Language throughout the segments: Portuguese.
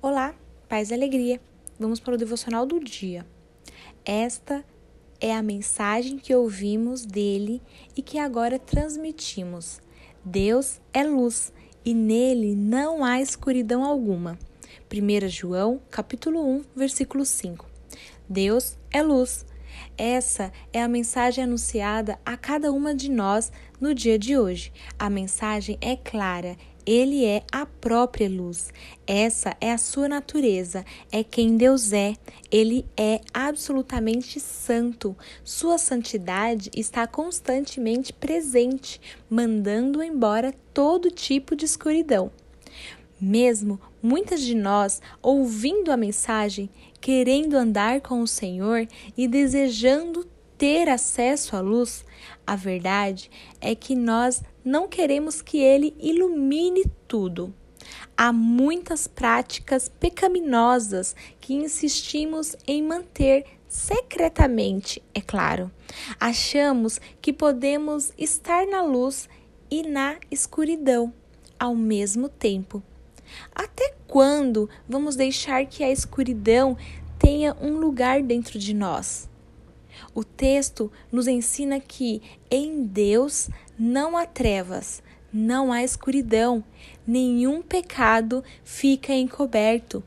Olá, paz e alegria. Vamos para o devocional do dia. Esta é a mensagem que ouvimos dele e que agora transmitimos. Deus é luz e nele não há escuridão alguma. 1 João, capítulo 1, versículo 5. Deus é luz. Essa é a mensagem anunciada a cada uma de nós no dia de hoje. A mensagem é clara, ele é a própria luz. Essa é a sua natureza, é quem Deus é. Ele é absolutamente santo. Sua santidade está constantemente presente, mandando embora todo tipo de escuridão. Mesmo muitas de nós, ouvindo a mensagem, querendo andar com o Senhor e desejando ter acesso à luz, a verdade é que nós não queremos que ele ilumine tudo. Há muitas práticas pecaminosas que insistimos em manter secretamente, é claro. Achamos que podemos estar na luz e na escuridão ao mesmo tempo. Até quando vamos deixar que a escuridão tenha um lugar dentro de nós? O texto nos ensina que em Deus não há trevas, não há escuridão, nenhum pecado fica encoberto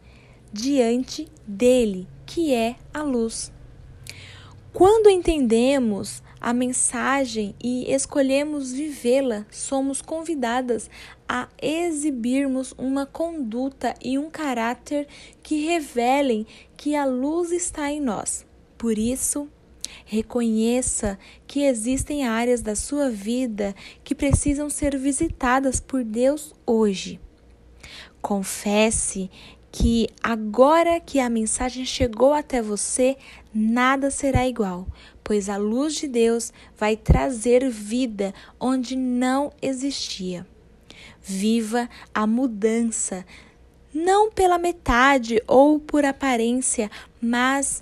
diante dele, que é a luz. Quando entendemos a mensagem e escolhemos vivê-la, somos convidadas a exibirmos uma conduta e um caráter que revelem que a luz está em nós. Por isso, Reconheça que existem áreas da sua vida que precisam ser visitadas por Deus hoje. Confesse que agora que a mensagem chegou até você, nada será igual, pois a luz de Deus vai trazer vida onde não existia. Viva a mudança, não pela metade ou por aparência, mas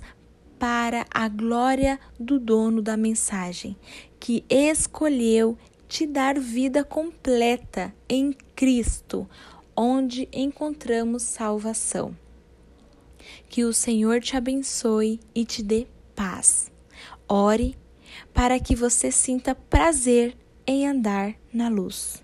para a glória do dono da mensagem, que escolheu te dar vida completa em Cristo, onde encontramos salvação. Que o Senhor te abençoe e te dê paz. Ore para que você sinta prazer em andar na luz.